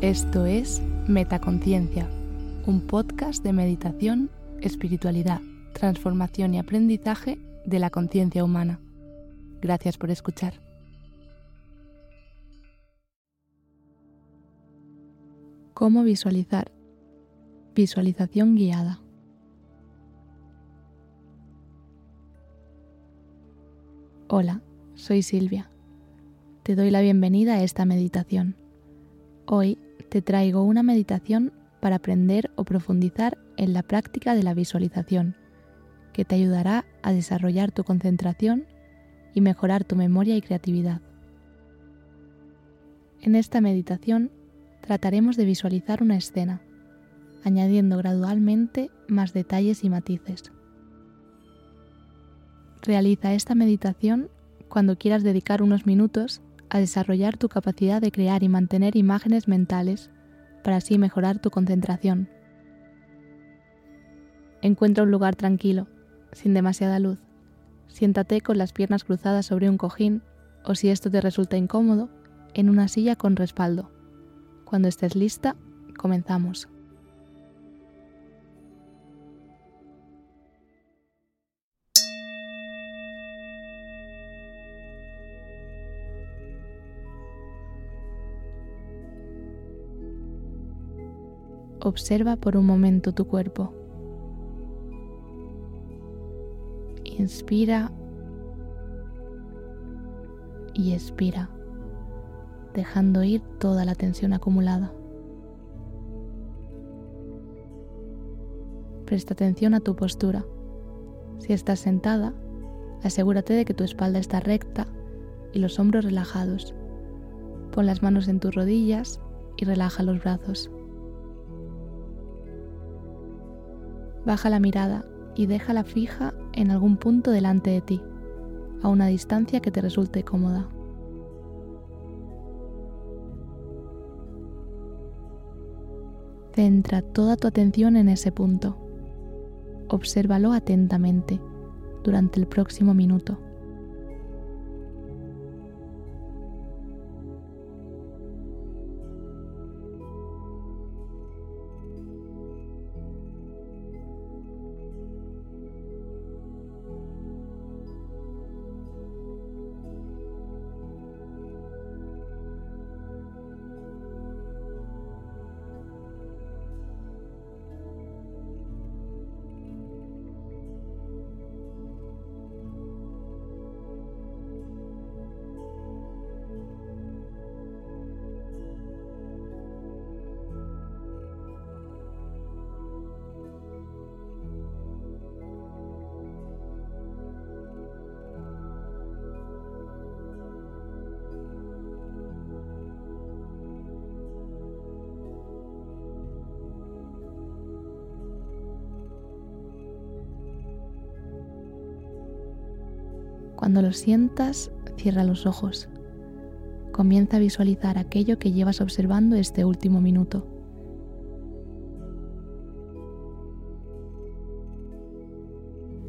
Esto es Metaconciencia, un podcast de meditación, espiritualidad, transformación y aprendizaje de la conciencia humana. Gracias por escuchar. ¿Cómo visualizar? Visualización guiada. Hola, soy Silvia. Te doy la bienvenida a esta meditación. Hoy te traigo una meditación para aprender o profundizar en la práctica de la visualización, que te ayudará a desarrollar tu concentración y mejorar tu memoria y creatividad. En esta meditación trataremos de visualizar una escena, añadiendo gradualmente más detalles y matices. Realiza esta meditación cuando quieras dedicar unos minutos a desarrollar tu capacidad de crear y mantener imágenes mentales para así mejorar tu concentración. Encuentra un lugar tranquilo, sin demasiada luz. Siéntate con las piernas cruzadas sobre un cojín o si esto te resulta incómodo, en una silla con respaldo. Cuando estés lista, comenzamos. Observa por un momento tu cuerpo. Inspira y expira, dejando ir toda la tensión acumulada. Presta atención a tu postura. Si estás sentada, asegúrate de que tu espalda está recta y los hombros relajados. Pon las manos en tus rodillas y relaja los brazos. Baja la mirada y déjala fija en algún punto delante de ti, a una distancia que te resulte cómoda. Centra toda tu atención en ese punto. Obsérvalo atentamente durante el próximo minuto. Cuando lo sientas, cierra los ojos. Comienza a visualizar aquello que llevas observando este último minuto.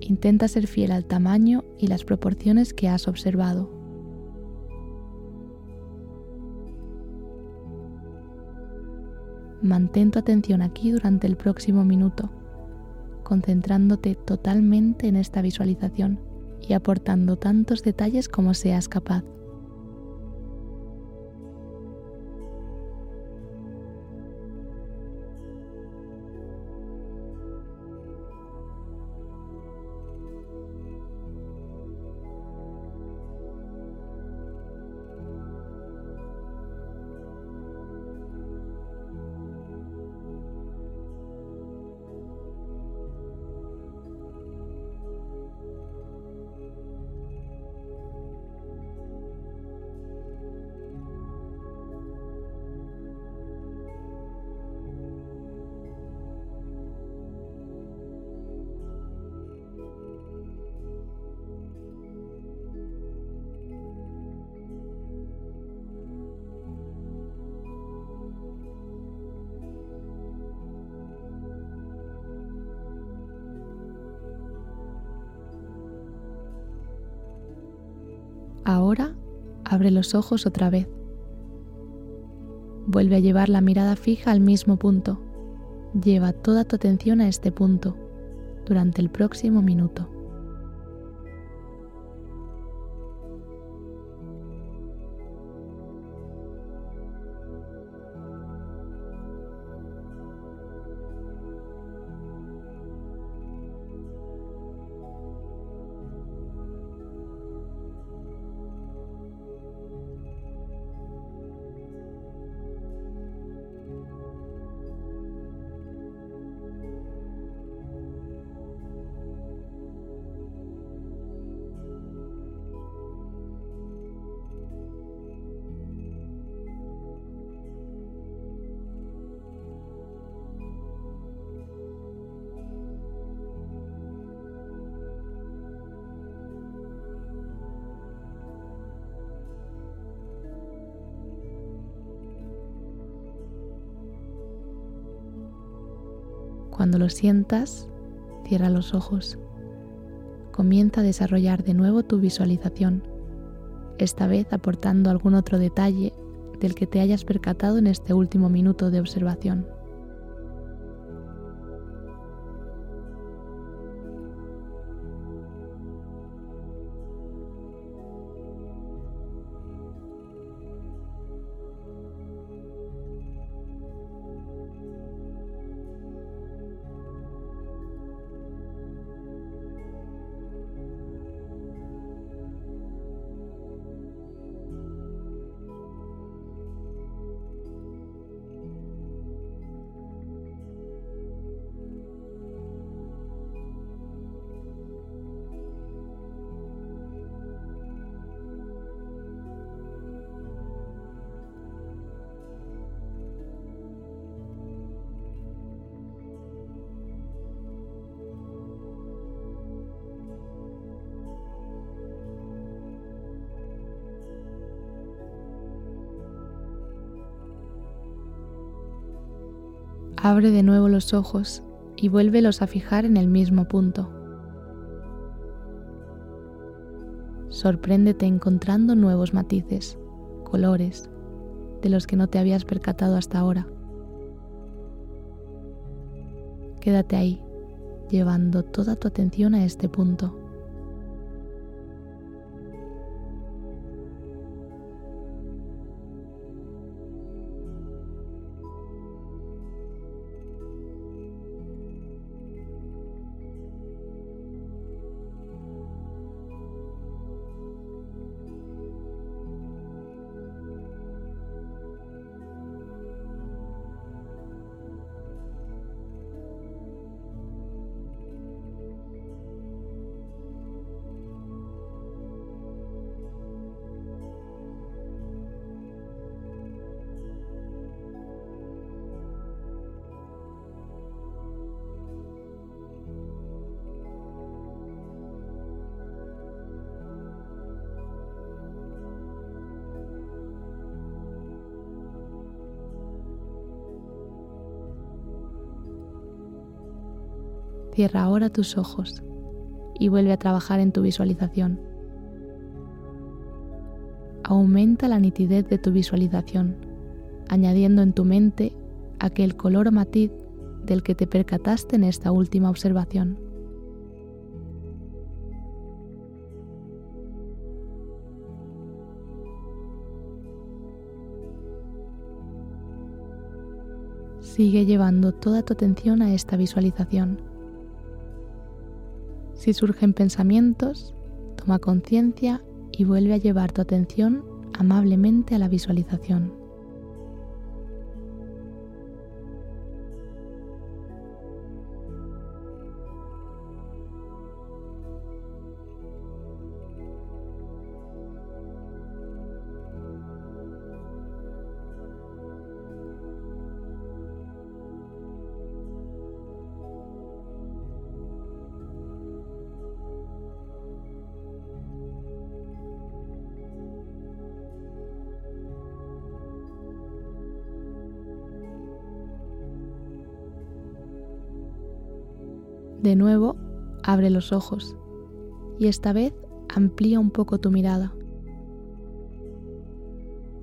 Intenta ser fiel al tamaño y las proporciones que has observado. Mantén tu atención aquí durante el próximo minuto, concentrándote totalmente en esta visualización y aportando tantos detalles como seas capaz. Ahora abre los ojos otra vez. Vuelve a llevar la mirada fija al mismo punto. Lleva toda tu atención a este punto durante el próximo minuto. Cuando lo sientas, cierra los ojos. Comienza a desarrollar de nuevo tu visualización, esta vez aportando algún otro detalle del que te hayas percatado en este último minuto de observación. Abre de nuevo los ojos y vuélvelos a fijar en el mismo punto. Sorpréndete encontrando nuevos matices, colores, de los que no te habías percatado hasta ahora. Quédate ahí, llevando toda tu atención a este punto. Cierra ahora tus ojos y vuelve a trabajar en tu visualización. Aumenta la nitidez de tu visualización, añadiendo en tu mente aquel color o matiz del que te percataste en esta última observación. Sigue llevando toda tu atención a esta visualización. Si surgen pensamientos, toma conciencia y vuelve a llevar tu atención amablemente a la visualización. De nuevo, abre los ojos y esta vez amplía un poco tu mirada.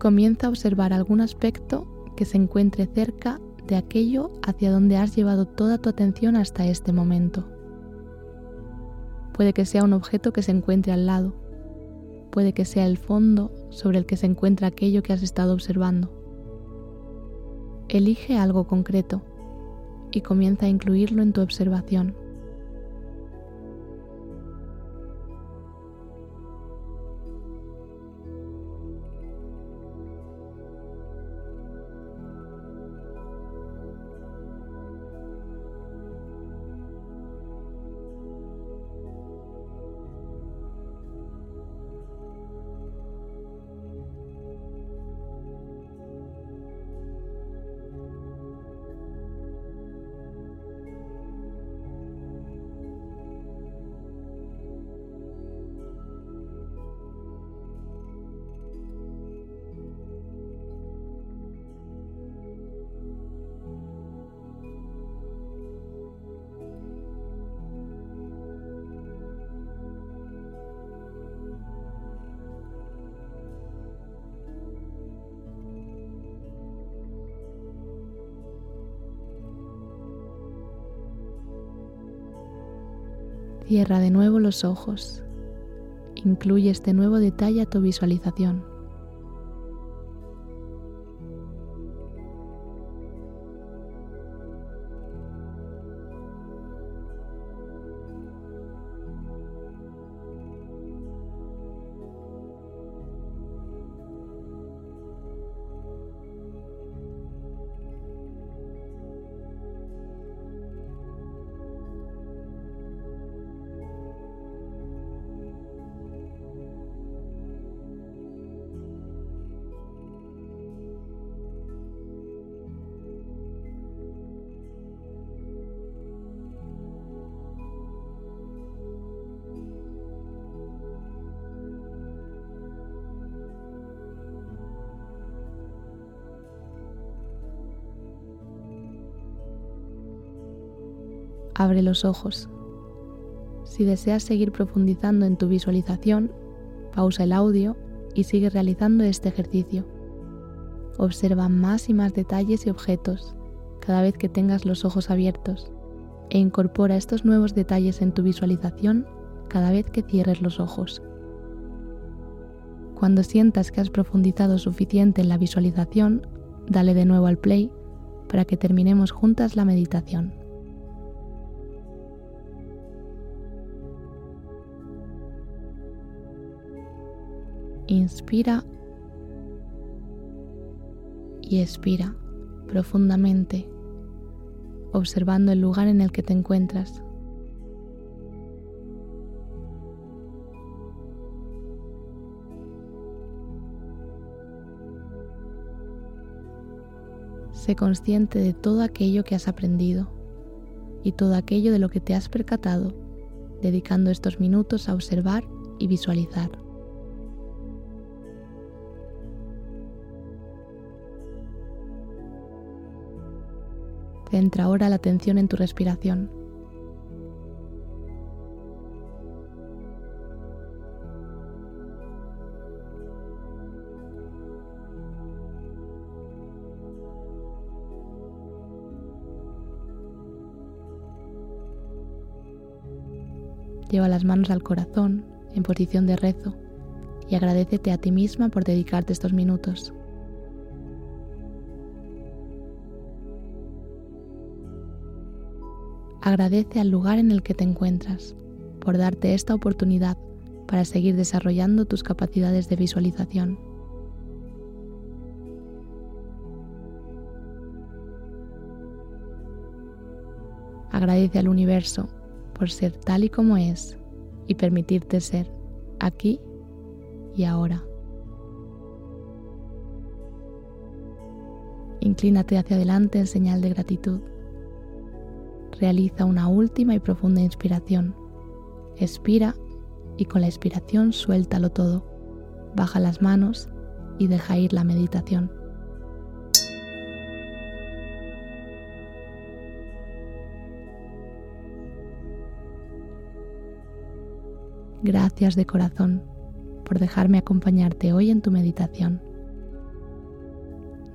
Comienza a observar algún aspecto que se encuentre cerca de aquello hacia donde has llevado toda tu atención hasta este momento. Puede que sea un objeto que se encuentre al lado, puede que sea el fondo sobre el que se encuentra aquello que has estado observando. Elige algo concreto y comienza a incluirlo en tu observación. Cierra de nuevo los ojos. Incluye este nuevo detalle a tu visualización. Abre los ojos. Si deseas seguir profundizando en tu visualización, pausa el audio y sigue realizando este ejercicio. Observa más y más detalles y objetos cada vez que tengas los ojos abiertos e incorpora estos nuevos detalles en tu visualización cada vez que cierres los ojos. Cuando sientas que has profundizado suficiente en la visualización, dale de nuevo al play para que terminemos juntas la meditación. Inspira y expira profundamente, observando el lugar en el que te encuentras. Sé consciente de todo aquello que has aprendido y todo aquello de lo que te has percatado, dedicando estos minutos a observar y visualizar. Centra ahora la atención en tu respiración. Lleva las manos al corazón en posición de rezo y agradecete a ti misma por dedicarte estos minutos. Agradece al lugar en el que te encuentras por darte esta oportunidad para seguir desarrollando tus capacidades de visualización. Agradece al universo por ser tal y como es y permitirte ser aquí y ahora. Inclínate hacia adelante en señal de gratitud. Realiza una última y profunda inspiración. Expira y con la expiración suéltalo todo. Baja las manos y deja ir la meditación. Gracias de corazón por dejarme acompañarte hoy en tu meditación.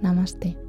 Namaste.